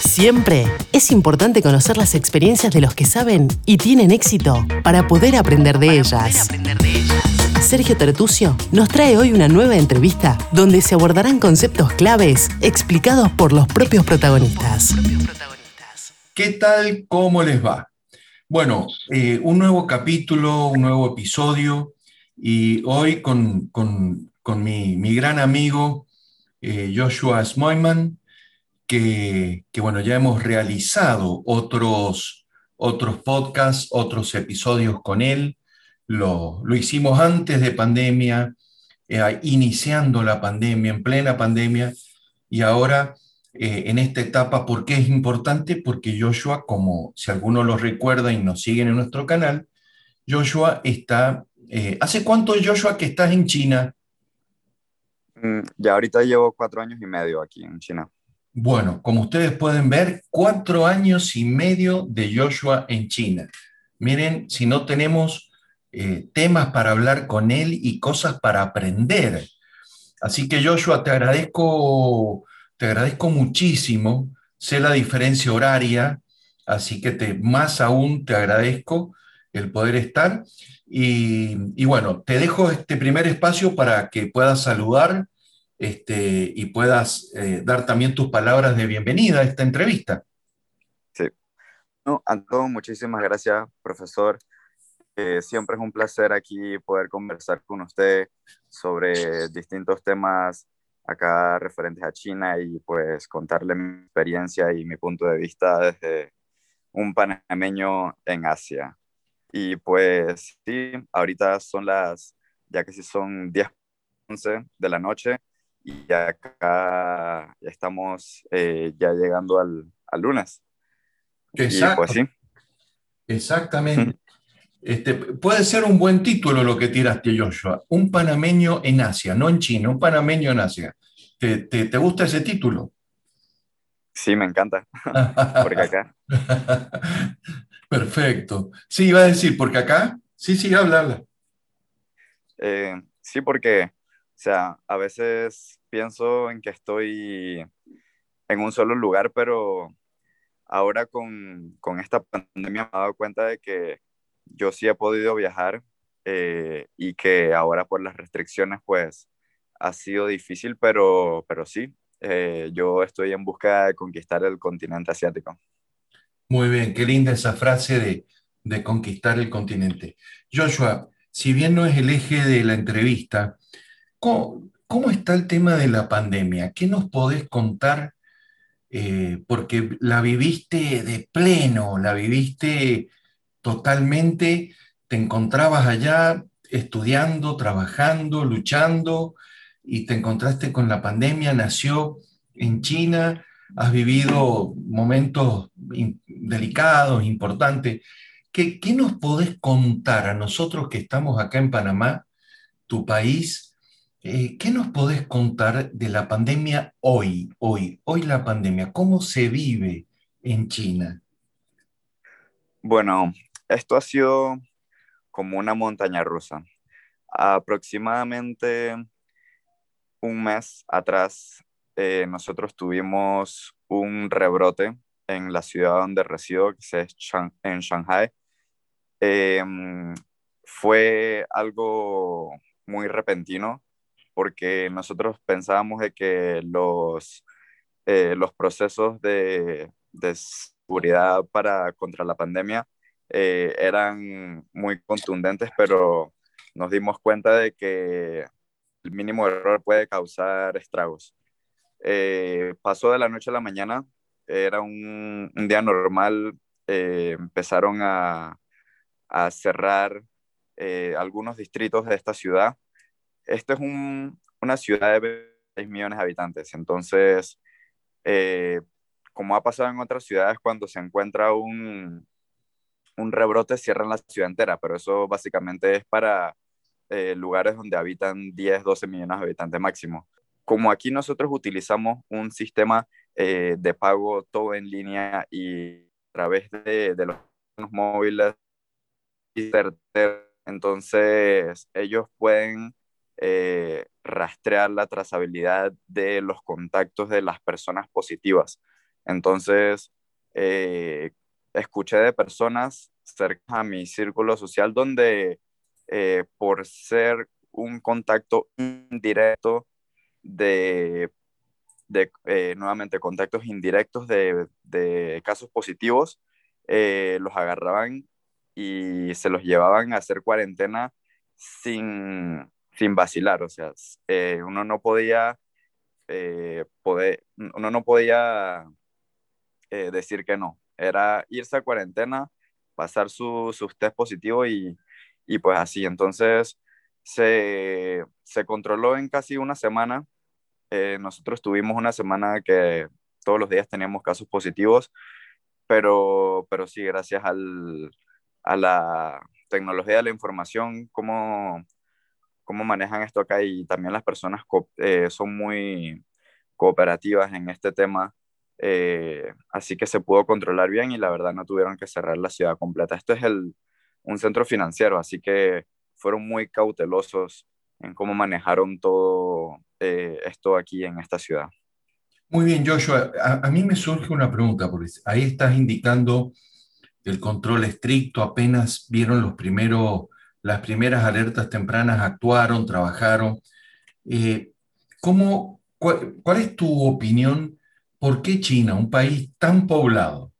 Siempre es importante conocer las experiencias de los que saben y tienen éxito para poder aprender de ellas. Sergio Tertucio nos trae hoy una nueva entrevista donde se abordarán conceptos claves explicados por los propios protagonistas. ¿Qué tal? ¿Cómo les va? Bueno, eh, un nuevo capítulo, un nuevo episodio y hoy con, mi, gran amigo eh, Joshua Smoyman, que, bueno, ya hemos realizado otros, otros podcasts, otros episodios con él. Lo, hicimos antes de pandemia, eh, iniciando la pandemia, en plena pandemia, y ahora eh, en esta etapa, ¿por qué es importante? Porque Joshua, como si alguno lo recuerda y nos siguen en nuestro canal, Joshua está... Eh, ¿Hace cuánto, Joshua, que estás en China? Mm, ya ahorita llevo cuatro años y medio aquí en China. Bueno, como ustedes pueden ver, cuatro años y medio de Joshua en China. Miren, si no tenemos eh, temas para hablar con él y cosas para aprender. Así que Joshua, te agradezco, te agradezco muchísimo. Sé la diferencia horaria, así que te, más aún te agradezco el poder estar. Y, y bueno, te dejo este primer espacio para que puedas saludar este, y puedas eh, dar también tus palabras de bienvenida a esta entrevista. Sí. No, Anton, muchísimas gracias, profesor. Eh, siempre es un placer aquí poder conversar con usted sobre distintos temas acá referentes a China y pues contarle mi experiencia y mi punto de vista desde un panameño en Asia. Y pues sí, ahorita son las, ya que sí son 10, 11 de la noche, y acá ya estamos eh, ya llegando al, al lunes. Exacto. pues, sí. Exactamente. Este, puede ser un buen título lo que tiraste, Joshua. Un panameño en Asia, no en China, un panameño en Asia. ¿Te, te, te gusta ese título? Sí, me encanta. porque acá. Perfecto. Sí, iba a decir, porque acá. Sí, sí, habla, habla. Eh, sí, porque o sea, a veces pienso en que estoy en un solo lugar, pero ahora con, con esta pandemia me he dado cuenta de que yo sí he podido viajar eh, y que ahora por las restricciones pues ha sido difícil, pero, pero sí, eh, yo estoy en busca de conquistar el continente asiático. Muy bien, qué linda esa frase de, de conquistar el continente. Joshua, si bien no es el eje de la entrevista, ¿Cómo, está el tema de la pandemia? ¿Qué nos podés contar? Eh, porque la viviste de pleno, la viviste totalmente, te encontrabas allá estudiando, trabajando, luchando, y te encontraste con la pandemia, nació en China, has vivido momentos delicados, importantes. ¿Qué, ¿Qué, nos podés contar a nosotros que estamos acá en Panamá, tu país, eh, ¿Qué nos podés contar de la pandemia hoy, hoy, hoy la pandemia? ¿Cómo se vive en China? Bueno, esto ha sido como una montaña rusa. Aproximadamente un mes atrás, eh, nosotros tuvimos un rebrote en la ciudad donde resido, que es en Shanghai. Em, fue algo muy repentino porque nosotros pensábamos de que los, eh, los procesos de, de, seguridad para, contra la pandemia eh, eran muy contundentes, pero nos dimos cuenta de que el mínimo error puede causar estragos. Eh, pasó de la noche a la mañana, era un, un día normal, empezaron a, a cerrar algunos distritos de esta ciudad esto es una ciudad de 6 millones de habitantes, entonces, eh, como ha pasado en otras ciudades, cuando se encuentra un, un rebrote, cierran la ciudad entera, pero eso básicamente es para eh, lugares donde habitan 10, 12 millones de habitantes máximo. Como aquí nosotros utilizamos un sistema eh, de pago todo en línea y a través de, de los móviles, entonces ellos pueden eh, rastrear la trazabilidad de los contactos de las personas positivas. Entonces, eh, escuché de personas cerca a mi círculo social donde eh, por ser un contacto indirecto de, de eh, nuevamente, contactos indirectos de, de casos positivos, los agarraban y se los llevaban a hacer cuarentena sin, sin vacilar, o sea, uno no podía poder, uno no podía decir que no, era irse a cuarentena, pasar su, sus test positivos y, y, pues así. Entonces se, se, controló en casi una semana. Eh, nosotros tuvimos una semana que todos los días teníamos casos positivos, pero, pero sí, gracias al, a la tecnología de la información, cómo, cómo manejan esto acá y también las personas eh, son muy cooperativas en este tema eh, así que se pudo controlar bien y la verdad no tuvieron que cerrar la ciudad completa. Esto es el, un centro financiero, así que fueron muy cautelosos en cómo manejaron todo eh, esto aquí en esta ciudad. Muy bien, Joshua. A, mí me surge una pregunta, porque ahí estás indicando el control estricto, apenas vieron los primeros, las primeras alertas tempranas, actuaron, trabajaron. Eh, ¿cómo, cuál, es tu opinión ¿Por qué China, un país tan poblado,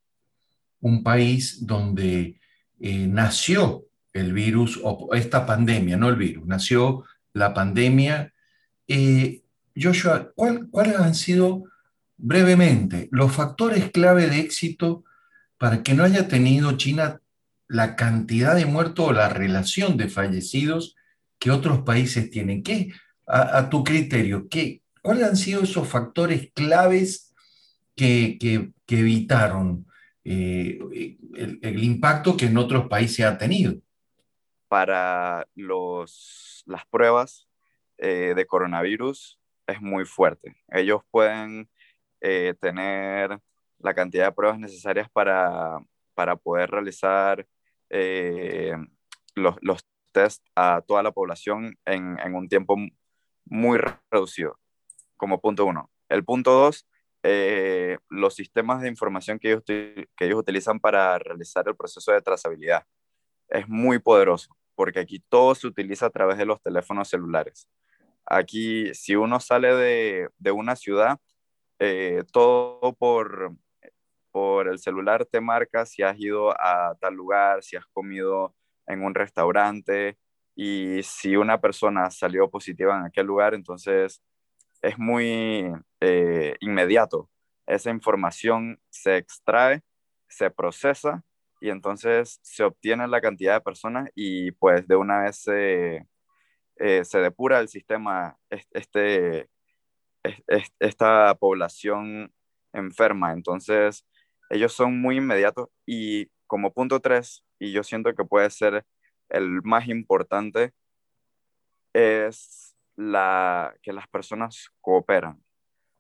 un país donde eh, nació el virus, o esta pandemia, no el virus, nació la pandemia? Eh, Joshua, ¿cuáles han sido brevemente los factores clave de éxito para que no haya tenido China la cantidad de muertos o la relación de fallecidos que otros países tienen? ¿Qué, a, tu criterio, ¿qué, cuáles han sido esos factores claves que, evitaron eh, el, impacto que en otros países ha tenido. Para los, las pruebas eh, de coronavirus es muy fuerte. Ellos pueden eh, tener la cantidad de pruebas necesarias para, para poder realizar los, los test a toda la población en, en, un tiempo muy reducido, como punto uno. El punto dos eh, los sistemas de información que ellos, que ellos utilizan para realizar el proceso de trazabilidad. Es muy poderoso, porque aquí todo se utiliza a través de los teléfonos celulares. Aquí, si uno sale de, de una ciudad, eh, todo por, por el celular te marca si has ido a tal lugar, si has comido en un restaurante y si una persona salió positiva en aquel lugar, entonces es muy eh, inmediato. Esa información se extrae, se procesa y entonces se obtiene la cantidad de personas y pues de una vez se, eh, se depura el sistema, este, esta población enferma. Entonces ellos son muy inmediatos y como punto tres, y yo siento que puede ser el más importante, es la, que las personas cooperan.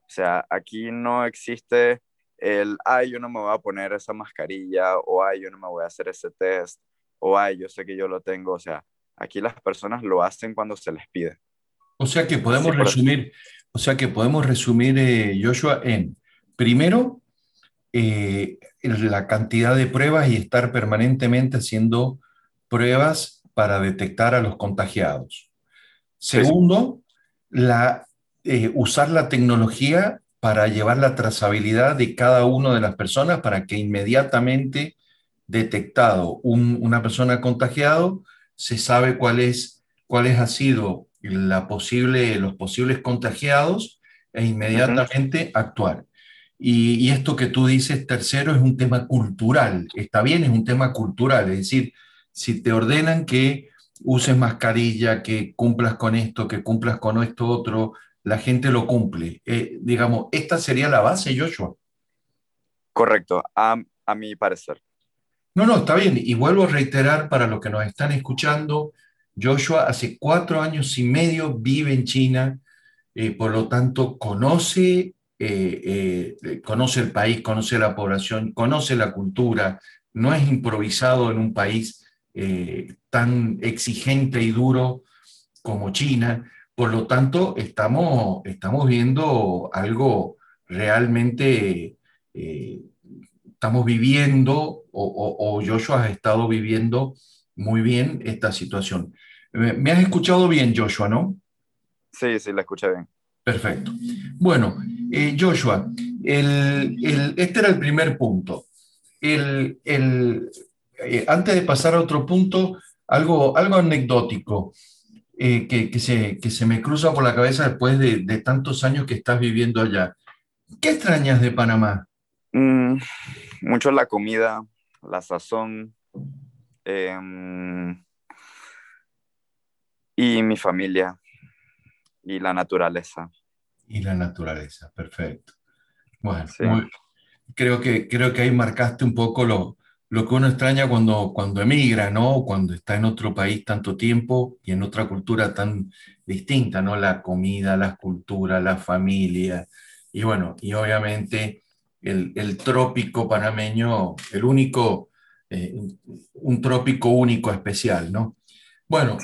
O sea, aquí no existe el, ay, yo no me voy a poner esa mascarilla, o ay, yo no me voy a hacer ese test, o ay, yo sé que yo lo tengo. O sea, aquí las personas lo hacen cuando se les pide. O sea que podemos resumir, o sea que podemos resumir, eh, Joshua, en primero, eh, la cantidad de pruebas y estar permanentemente haciendo pruebas para detectar a los contagiados. Segundo, la, eh, usar la tecnología para llevar la trazabilidad de cada una de las personas para que inmediatamente detectado una persona contagiado, se sabe cuál es, cuáles ha sido la posible, los posibles contagiados e inmediatamente actuar. Y, y, esto que tú dices, tercero, es un tema cultural. Está bien, es un tema cultural. Es decir, si te ordenan que uses mascarilla, que cumplas con esto, que cumplas con esto otro, la gente lo cumple. Eh, digamos, esta sería la base, Joshua. Correcto, a, mi parecer. No, no, está bien. Y vuelvo a reiterar para los que nos están escuchando, Joshua hace cuatro años y medio vive en China, eh, por lo tanto conoce, eh, conoce el país, conoce la población, conoce la cultura, no es improvisado en un país eh, tan exigente y duro como China. Por lo tanto, estamos, estamos viendo algo realmente estamos viviendo, o, Joshua has estado viviendo muy bien esta situación. ¿Me, has escuchado bien, Joshua, no? Sí, sí, la escuché bien. Perfecto. Bueno, eh, Joshua, este era el primer punto. Eh, antes de pasar a otro punto, algo, algo anecdótico eh, que, se, me cruza por la cabeza después de, de, tantos años que estás viviendo allá. ¿Qué extrañas de Panamá? Mm, mucho la comida, la sazón em, y mi familia y la naturaleza. Y la naturaleza, perfecto. Bueno, creo, que, creo que ahí marcaste un poco lo, lo que uno extraña cuando, cuando emigra, ¿no? Cuando está en otro país tanto tiempo y en otra cultura tan distinta, ¿no? La comida, la cultura, la familia. Y bueno, y obviamente el, trópico panameño, el único, eh, un trópico único especial, ¿no? Bueno,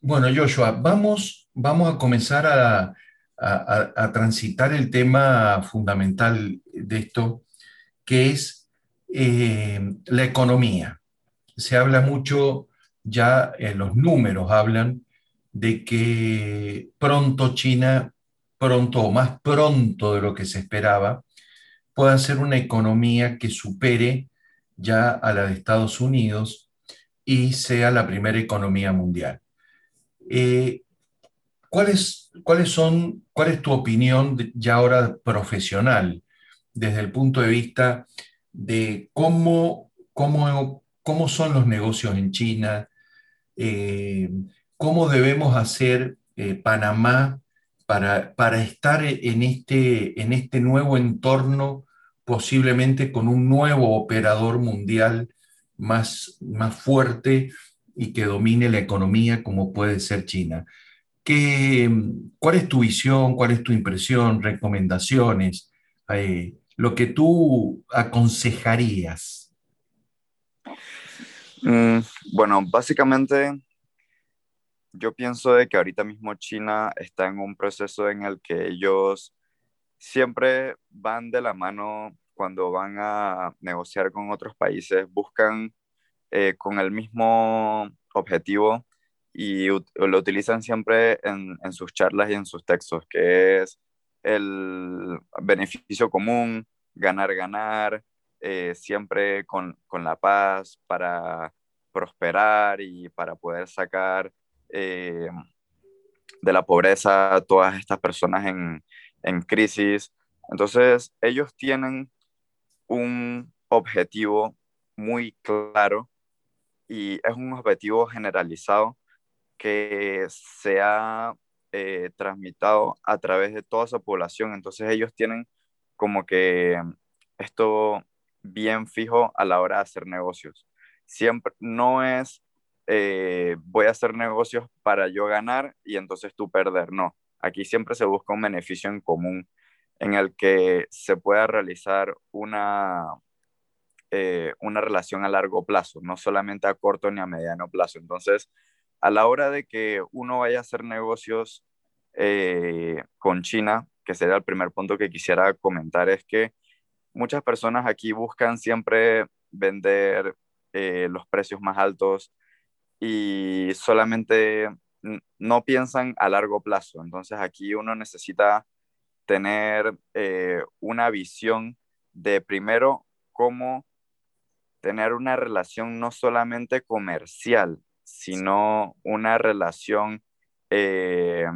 bueno Joshua, vamos, vamos a comenzar a, transitar el tema fundamental de esto, que es eh, la economía. Se habla mucho, ya eh, los números hablan de que pronto China, pronto o más pronto de lo que se esperaba, pueda ser una economía que supere ya a la de Estados Unidos y sea la primera economía mundial. Eh, ¿cuáles, ¿Cuáles son, cuál es tu opinión ya ahora profesional desde el punto de vista de cómo, cómo, cómo son los negocios en China? Eh, ¿Cómo debemos hacer eh, Panamá para, para, estar en este, en este nuevo entorno posiblemente con un nuevo operador mundial más, más fuerte y que domine la economía como puede ser China. ¿Qué, ¿Cuál es tu visión? ¿Cuál es tu impresión? ¿Recomendaciones? Eh, lo que tú aconsejarías. Mm, bueno, básicamente yo pienso de que ahorita mismo China está en un proceso en el que ellos siempre van de la mano cuando van a negociar con otros países, buscan eh, con el mismo objetivo y lo utilizan siempre en, sus charlas y en sus textos, que es el beneficio común, ganar, ganar, eh, siempre con, la paz para prosperar y para poder sacar eh, de la pobreza a todas estas personas en, en crisis. Entonces, ellos tienen un objetivo muy claro y es un objetivo generalizado que se ha eh, transmitido a través de toda su población. Entonces ellos tienen como que esto bien fijo a la hora de hacer negocios. Siempre no es eh, voy a hacer negocios para yo ganar y entonces tú perder. No, aquí siempre se busca un beneficio en común en el que se pueda realizar una, eh, una relación a largo plazo, no solamente a corto ni a mediano plazo. Entonces, a la hora de que uno vaya a hacer negocios eh, con China, que sería el primer punto que quisiera comentar, es que muchas personas aquí buscan siempre vender eh, los precios más altos y solamente no piensan a largo plazo. Entonces aquí uno necesita tener eh, una visión de primero cómo tener una relación no solamente comercial, sino una relación, eh,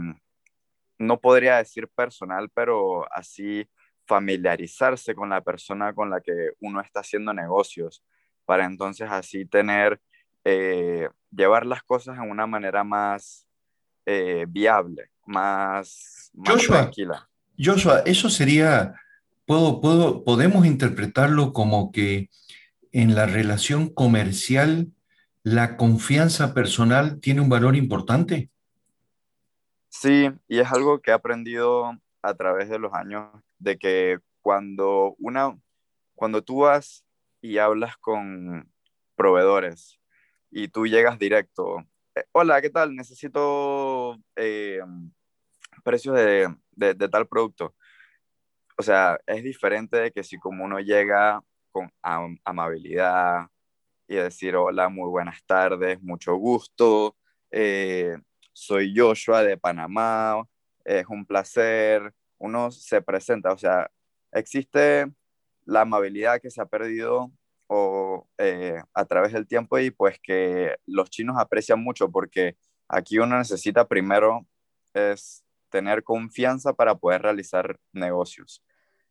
no podría decir personal, pero así familiarizarse con la persona con la que uno está haciendo negocios, para entonces así tener, eh, llevar las cosas en una manera más viable, más, más tranquila. Joshua, eso sería, puedo, puedo, podemos interpretarlo como que en la relación comercial la confianza personal tiene un valor importante. Sí, y es algo que he aprendido a través de los años, de que cuando una, cuando tú vas y hablas con proveedores y tú llegas directo, eh, hola, ¿qué tal? Necesito eh, precios de, de, tal producto. o sea, es diferente de que si como uno llega con amabilidad y decir hola, muy buenas tardes, mucho gusto, eh, soy Joshua de Panamá, es un placer, uno se presenta, o sea, existe la amabilidad que se ha perdido o, eh, a través del tiempo y pues que los chinos aprecian mucho porque aquí uno necesita primero es tener confianza para poder realizar negocios.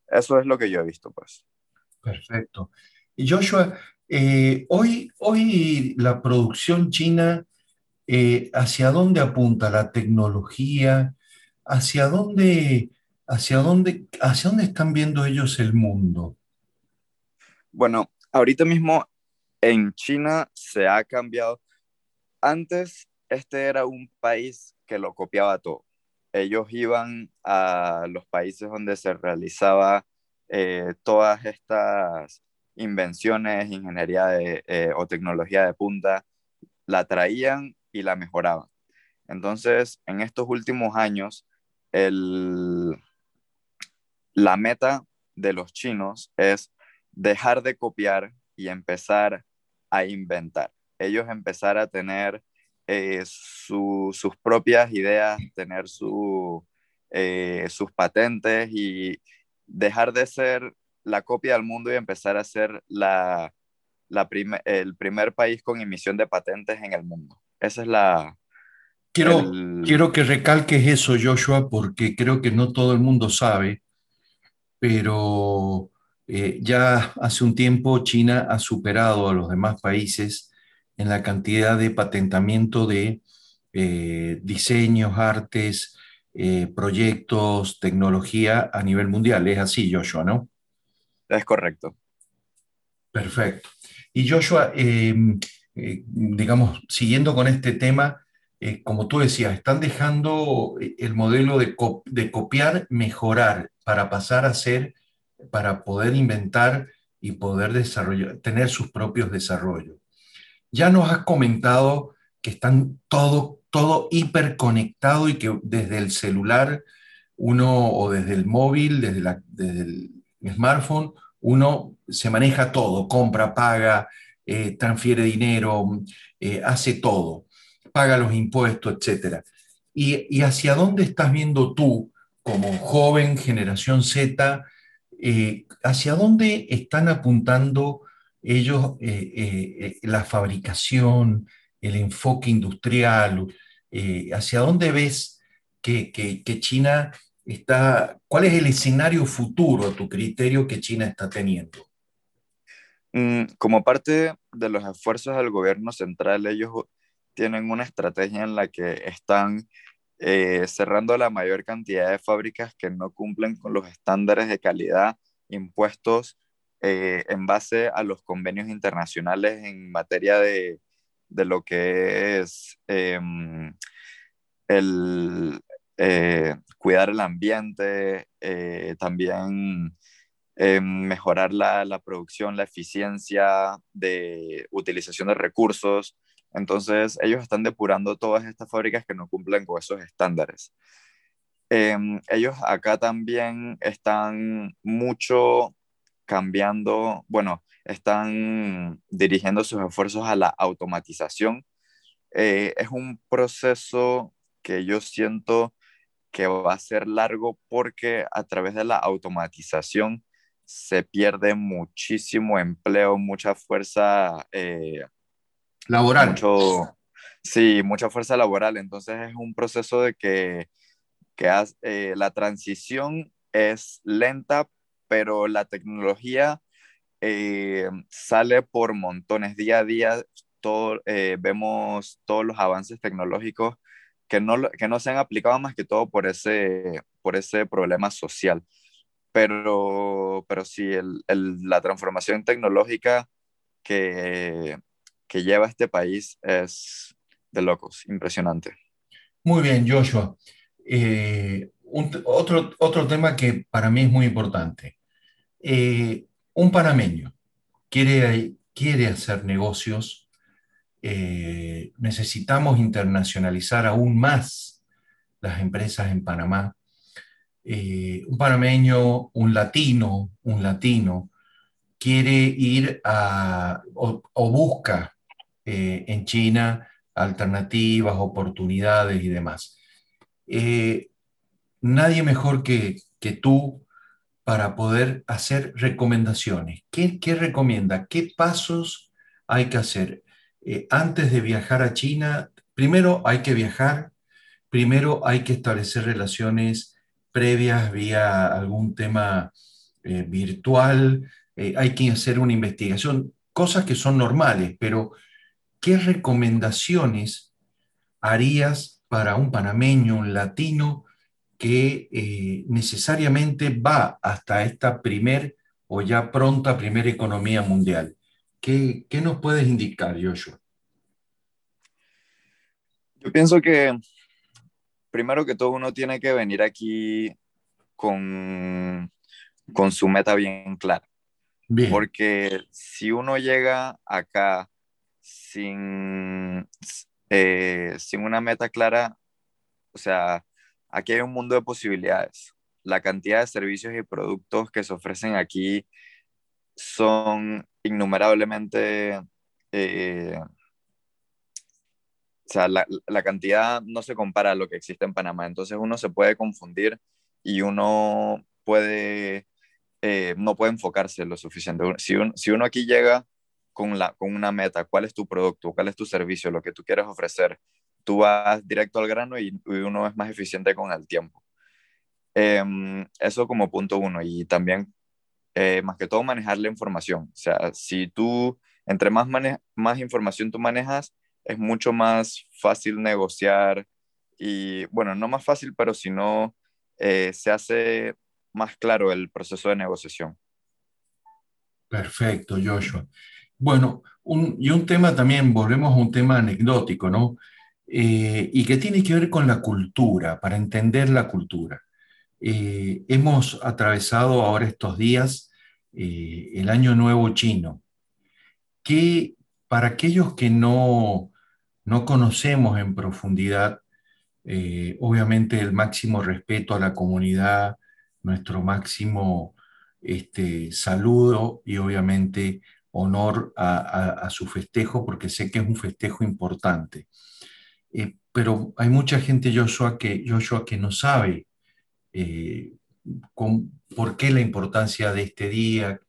Eso es lo que yo he visto, pues. Perfecto. Y Joshua, eh, hoy, hoy la producción china, eh, ¿hacia dónde apunta la tecnología? ¿Hacia dónde, hacia, dónde, ¿Hacia dónde están viendo ellos el mundo? Bueno, ahorita mismo en China se ha cambiado. Antes este era un país que lo copiaba todo. Ellos iban a los países donde se realizaba eh, todas estas invenciones, ingeniería eh, o tecnología de punta, la traían y la mejoraban. Entonces, en estos últimos años, el, la meta de los chinos es dejar de copiar y empezar a inventar. Ellos empezar a tener eh, sus propias ideas, tener su, sus patentes y dejar de ser la copia del mundo y empezar a ser la, el primer país con emisión de patentes en el mundo. Esa es la... Quiero, quiero que recalques eso, Joshua, porque creo que no todo el mundo sabe, pero eh, ya hace un tiempo China ha superado a los demás países en la cantidad de patentamiento de eh, diseños, artes, eh, proyectos, tecnología a nivel mundial. Es así, Joshua, ¿no? Es correcto. Perfecto. Y Joshua, em, eh, digamos, siguiendo con este tema, eh, como tú decías, están dejando el modelo de, de, copiar, mejorar, para pasar a ser, para poder inventar y poder desarrollar, tener sus propios desarrollos. Ya nos has comentado que están todo todo hiperconectado y que desde el celular uno o desde el móvil, desde, el smartphone, uno se maneja todo, compra, paga, eh, transfiere dinero, eh, hace todo, paga los impuestos, etc. Y, hacia dónde estás viendo tú, como joven generación Z, eh, hacia dónde están apuntando ellos la fabricación, el enfoque industrial, ¿hacia dónde ves que, China está, cuál es el escenario futuro a tu criterio que China está teniendo? Mm, como parte de los esfuerzos del gobierno central, ellos tienen una estrategia en la que están eh, cerrando la mayor cantidad de fábricas que no cumplen con los estándares de calidad impuestos eh, en base a los convenios internacionales en materia de de lo que es em, el eh, cuidar el ambiente, eh, también em, mejorar la, la, producción, la eficiencia de utilización de recursos. Entonces, ellos están depurando todas estas fábricas que no cumplen con esos estándares. Em, ellos acá también están mucho cambiando, bueno, están dirigiendo sus esfuerzos a la automatización. Eh, es un proceso que yo siento que va a ser largo porque a través de la automatización se pierde muchísimo empleo, mucha fuerza eh, laboral. sí, mucha fuerza laboral. Entonces es un proceso de que, que eh, la transición es lenta, pero la tecnología eh, sale por montones. Día a día todo, vemos todos los avances tecnológicos que no, que no se han aplicado más que todo por ese, por ese problema social. Pero, pero sí, el, la transformación tecnológica que, que lleva este país es de locos, impresionante. Muy bien, Joshua. Eh, otro, otro tema que para mí es muy importante. Eh, un panameño quiere, quiere hacer negocios, eh, necesitamos internacionalizar aún más las empresas en Panamá. eh, un panameño, un latino, un latino, quiere ir a, o, busca eh, en China alternativas, oportunidades y demás. Nadie mejor que, que, tú para poder hacer recomendaciones. ¿Qué, qué recomienda? ¿Qué pasos hay que hacer? Antes de viajar a China, primero hay que viajar, primero hay que establecer relaciones previas vía algún tema eh, virtual, eh, hay que hacer una investigación, cosas que son normales, pero ¿qué recomendaciones harías para un panameño, un latino, que eh, necesariamente va hasta esta primer o ya pronta primera economía mundial? ¿Qué, qué nos puedes indicar, Joshua? Yo pienso que primero que todo uno tiene que venir aquí con, con su meta bien clara. Porque si uno llega acá sin, eh, sin una meta clara, o sea, aquí hay un mundo de posibilidades. La cantidad de servicios y productos que se ofrecen aquí son innumerablemente eh, o sea, la, la, cantidad no se compara a lo que existe en Panamá. Entonces uno se puede confundir y uno puede, eh, no puede enfocarse lo suficiente. Si, si uno aquí llega con, la, con una meta, cuál es tu producto, cuál es tu servicio, lo que tú quieres ofrecer, tú vas directo al grano y, uno es más eficiente con el tiempo. Em, eso como punto uno. Y también, eh, más que todo, manejar la información. O sea, si tú, entre más, más información tú manejas, es mucho más fácil negociar y, bueno, no más fácil, pero si no, eh, se hace más claro el proceso de negociación. Perfecto, Joshua. Bueno, y un tema también, volvemos a un tema anecdótico, ¿no? Eh, y que tiene que ver con la cultura, para entender la cultura. Eh, hemos atravesado ahora estos días el Año Nuevo chino, que para aquellos que no, no conocemos en profundidad, eh, obviamente el máximo respeto a la comunidad, nuestro máximo este, saludo y obviamente honor a, su festejo, porque sé que es un festejo importante. Eh, pero hay mucha gente, Joshua, que, Joshua, que no sabe eh, por qué la importancia de este día,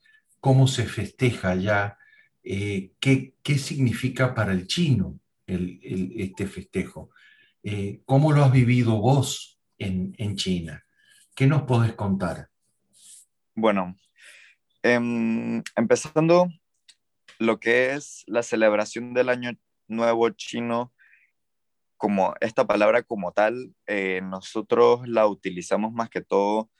cómo se festeja ya, qué, qué significa para el chino este festejo. Eh, ¿Cómo lo has vivido vos en, China? ¿Qué nos podés contar? Bueno, em, empezando lo que es la celebración del Año Nuevo Chino, como esta palabra como tal, eh, nosotros la utilizamos más que todo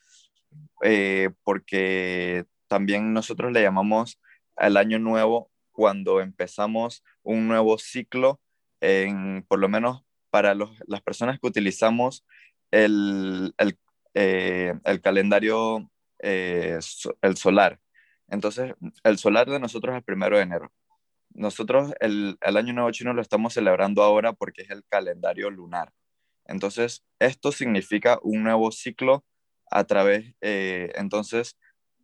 eh, porque también nosotros le llamamos al Año Nuevo cuando empezamos un nuevo ciclo en, por lo menos para las personas que utilizamos el, el, eh, el calendario, el solar. Entonces, el solar de nosotros es el primero de enero. Nosotros el, el, Año Nuevo Chino lo estamos celebrando ahora porque es el calendario lunar. Entonces, esto significa un nuevo ciclo a través, eh, entonces,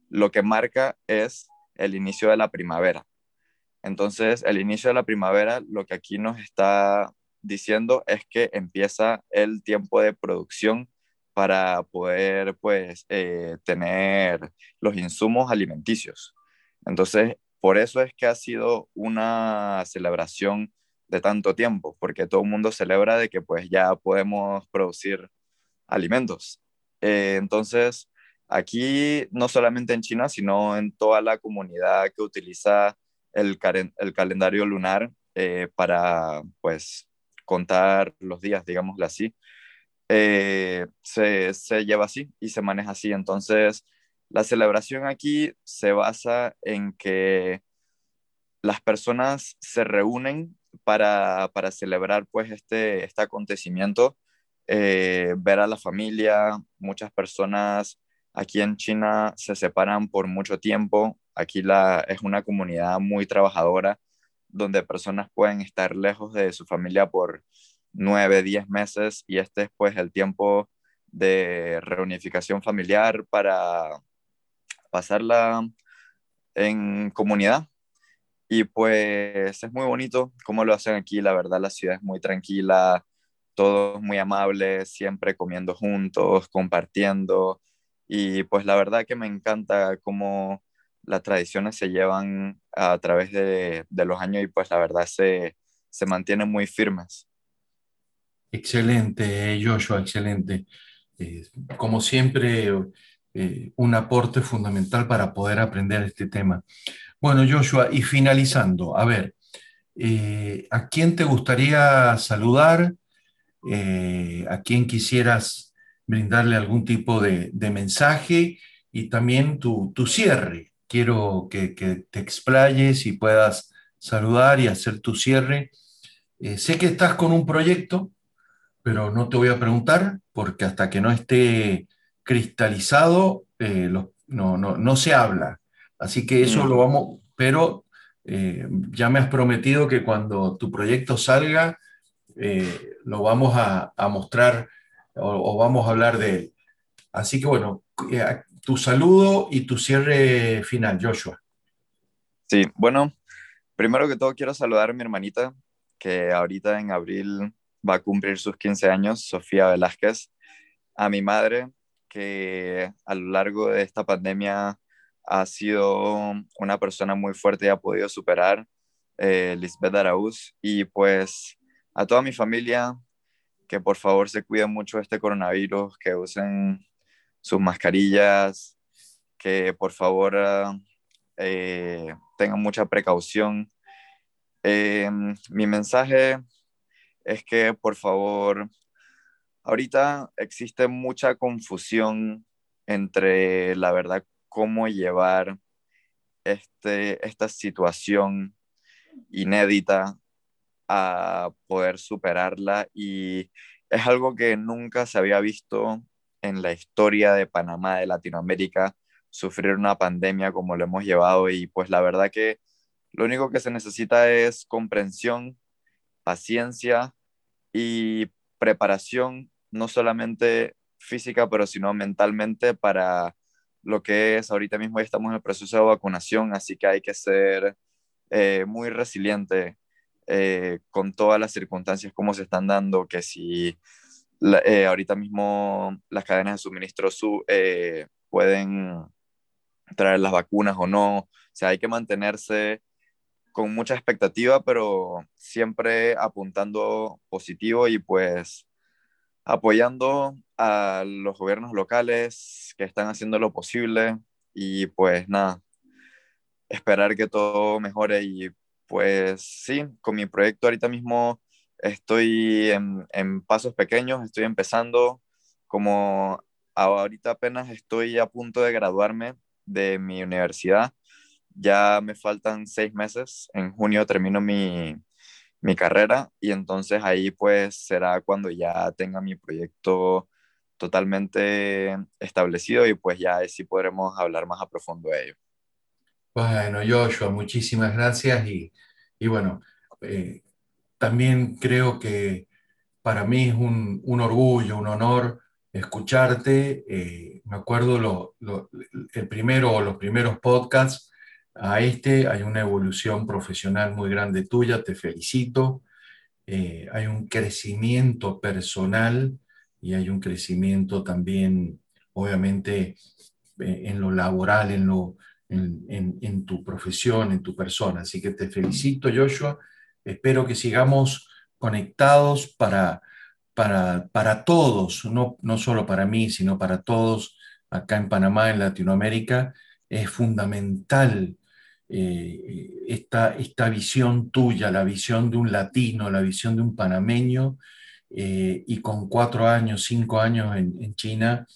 lo que marca es el inicio de la primavera. Entonces, el inicio de la primavera, lo que aquí nos está diciendo es que empieza el tiempo de producción para poder, pues, eh, tener los insumos alimenticios. Entonces, por eso es que ha sido una celebración de tanto tiempo, porque todo el mundo celebra de que, pues, ya podemos producir alimentos. Eh, entonces, aquí, no solamente en China, sino en toda la comunidad que utiliza el, calendario lunar eh, para pues contar los días, digámoslo así, eh, se, lleva así y se maneja así. Entonces, la celebración aquí se basa en que las personas se reúnen para, para celebrar pues este, este acontecimiento, eh, ver a la familia, muchas personas aquí en China se separan por mucho tiempo. Aquí la, es una comunidad muy trabajadora donde personas pueden estar lejos de su familia por nueve, diez meses y este es pues el tiempo de reunificación familiar para pasarla en comunidad. Y pues es muy bonito cómo lo hacen aquí, la verdad la ciudad es muy tranquila, todos muy amables, siempre comiendo juntos, compartiendo. Y pues la verdad que me encanta cómo las tradiciones se llevan a través de, los años y pues la verdad se, se mantienen muy firmes. Excelente, Joshua, excelente. Eh, como siempre, eh, un aporte fundamental para poder aprender este tema. Bueno, Joshua, y finalizando, a ver, eh, ¿a quién te gustaría saludar? ¿A quién quisieras brindarle algún tipo de, mensaje? Y también tu, cierre. Quiero que, que, te explayes y puedas saludar y hacer tu cierre. sé que estás con un proyecto pero no te voy a preguntar porque hasta que no esté cristalizado eh, no, se habla. Así que eso mm. lo vamos, pero eh, ya me has prometido que cuando tu proyecto salga, eh, lo vamos a, mostrar o, vamos a hablar de él. Así que bueno, tu saludo y tu cierre final, Joshua. Sí, bueno, primero que todo quiero saludar a mi hermanita, que ahorita en abril va a cumplir sus 15 años, Sofía Velázquez, a mi madre, que a lo largo de esta pandemia ha sido una persona muy fuerte y ha podido superar, eh, Lisbeth Araúz, y pues a toda mi familia, que por favor se cuiden mucho de este coronavirus, que usen sus mascarillas, que por favor eh, tengan mucha precaución. Eh, mi mensaje es que por favor, ahorita existe mucha confusión entre la verdad cómo llevar este, esta situación inédita a poder superarla y es algo que nunca se había visto en la historia de Panamá, de Latinoamérica, sufrir una pandemia como lo hemos llevado y pues la verdad que lo único que se necesita es comprensión, paciencia y preparación, no solamente física, pero sino mentalmente para lo que es ahorita mismo estamos en el proceso de vacunación, así que hay que ser eh, muy resiliente eh, con todas las circunstancias como se están dando, que si eh, ahorita mismo las cadenas de suministro su, pueden traer las vacunas o no, o sea, hay que mantenerse con mucha expectativa, pero siempre apuntando positivo y pues apoyando a los gobiernos locales que están haciendo lo posible y pues nada, esperar que todo mejore. Y pues sí, con mi proyecto ahorita mismo estoy en, en pasos pequeños, estoy empezando, como ahorita apenas estoy a punto de graduarme de mi universidad, ya me faltan seis meses, en junio termino mi, carrera y entonces ahí pues será cuando ya tenga mi proyecto totalmente establecido y pues ya sí podremos hablar más a profundo de ello. Bueno, Joshua, muchísimas gracias y, bueno, eh, también creo que para mí es un, orgullo, un honor escucharte. Eh, me acuerdo el primero o los primeros podcasts a este, hay una evolución profesional muy grande tuya, te felicito. Eh, hay un crecimiento personal y hay un crecimiento también, obviamente, eh, en lo laboral, en, lo, en, tu profesión, en tu persona. Así que te felicito, Joshua. Espero que sigamos conectados para, para, para todos, no, no solo para mí, sino para todos acá en Panamá, en Latinoamérica. Es fundamental eh, esta, esta, visión tuya, la visión de un latino, la visión de un panameño, eh, y con cuatro años, cinco años en, China,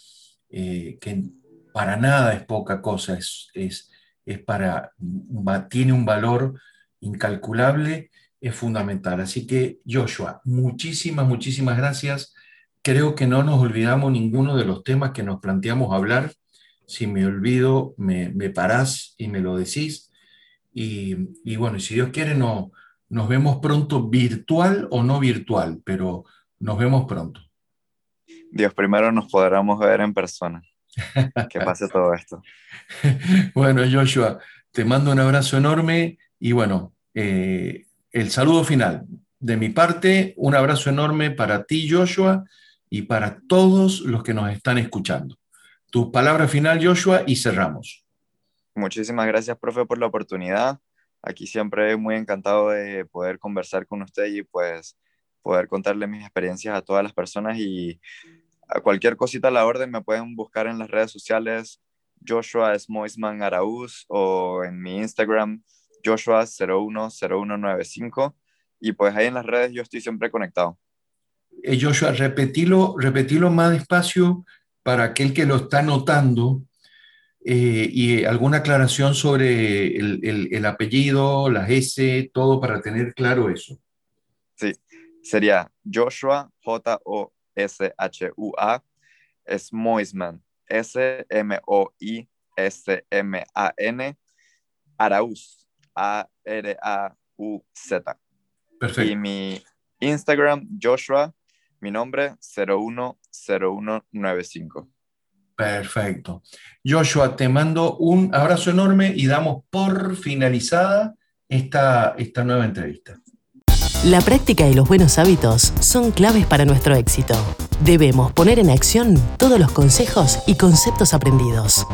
eh, que para nada es poca cosa, es, es, es para, tiene un valor incalculable, es fundamental. Así que, Joshua, muchísimas, muchísimas gracias. Creo que no nos olvidamos ninguno de los temas que nos planteamos hablar. Si me olvido, me, me parás y me lo decís y, bueno, si Dios quiere, no, nos vemos pronto, virtual o no virtual, pero nos vemos pronto. Dios primero nos podremos ver en persona. Que pase todo esto. Bueno, Joshua, te mando un abrazo enorme y bueno, eh, el saludo final. De mi parte, un abrazo enorme para ti, Joshua, y para todos los que nos están escuchando. Tu palabra final, Joshua, y cerramos. Muchísimas gracias, profe, por la oportunidad. Aquí siempre muy encantado de poder conversar con usted y pues poder contarle mis experiencias a todas las personas y a cualquier cosita a la orden me pueden buscar en las redes sociales Joshua Smoisman Araúz o en mi Instagram Joshua010195 y pues ahí en las redes yo estoy siempre conectado. Eh, Joshua, repetilo, repetilo más despacio para aquel que lo está notando eh, y alguna aclaración sobre el, el, apellido, las S, todo para tener claro eso. Sí, sería Joshua, J-O-S-H-U-A, Smoisman, S-M-O-I-S-M-A-N, Arauz, A-R-A-U-Z. Perfecto. Y mi Instagram, Joshua, mi nombre, 010195. Perfecto. Joshua, te mando un abrazo enorme y damos por finalizada esta, esta nueva entrevista. La práctica y los buenos hábitos son claves para nuestro éxito. Debemos poner en acción todos los consejos y conceptos aprendidos.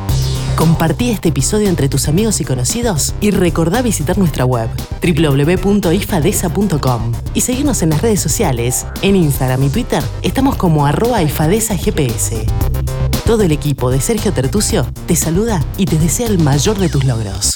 Compartí este episodio entre tus amigos y conocidos y recordá visitar nuestra web www.ifadesa.com y seguirnos en las redes sociales. En Instagram y Twitter estamos como arroba ifadesagps. Todo el equipo de Sergio Tertucio te saluda y te desea el mayor de tus logros.